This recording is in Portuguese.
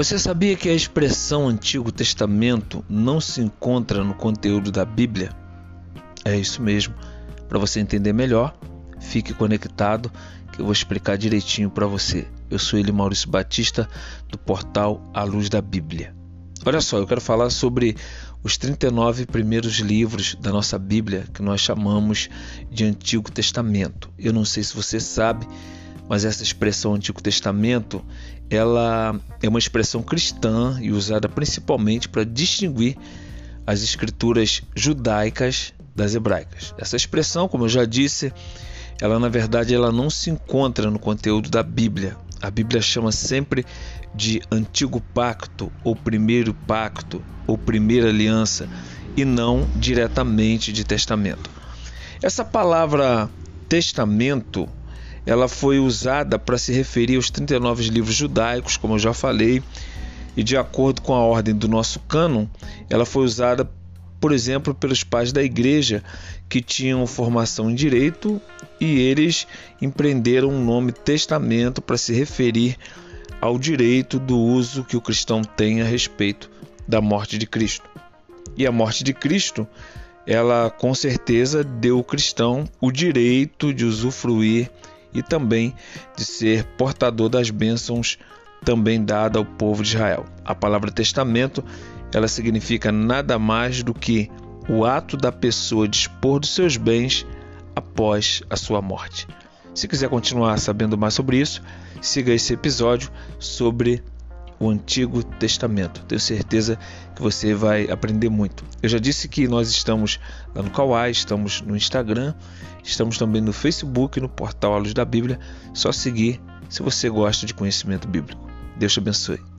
Você sabia que a expressão Antigo Testamento não se encontra no conteúdo da Bíblia? É isso mesmo. Para você entender melhor, fique conectado que eu vou explicar direitinho para você. Eu sou ele Maurício Batista do portal A Luz da Bíblia. Olha só, eu quero falar sobre os 39 primeiros livros da nossa Bíblia que nós chamamos de Antigo Testamento. Eu não sei se você sabe, mas essa expressão Antigo Testamento, ela é uma expressão cristã e usada principalmente para distinguir as escrituras judaicas das hebraicas. Essa expressão, como eu já disse, ela na verdade ela não se encontra no conteúdo da Bíblia. A Bíblia chama sempre de Antigo Pacto ou Primeiro Pacto ou Primeira Aliança e não diretamente de Testamento. Essa palavra testamento ela foi usada para se referir aos 39 livros judaicos, como eu já falei, e de acordo com a ordem do nosso cânon, ela foi usada, por exemplo, pelos pais da igreja que tinham formação em direito e eles empreenderam o um nome testamento para se referir ao direito do uso que o cristão tem a respeito da morte de Cristo. E a morte de Cristo, ela com certeza deu ao cristão o direito de usufruir e também de ser portador das bênçãos também dada ao povo de Israel. A palavra testamento, ela significa nada mais do que o ato da pessoa dispor dos seus bens após a sua morte. Se quiser continuar sabendo mais sobre isso, siga esse episódio sobre o Antigo Testamento. Tenho certeza que você vai aprender muito. Eu já disse que nós estamos lá no Kawai, estamos no Instagram, estamos também no Facebook, no portal A Luz da Bíblia. Só seguir se você gosta de conhecimento bíblico. Deus te abençoe.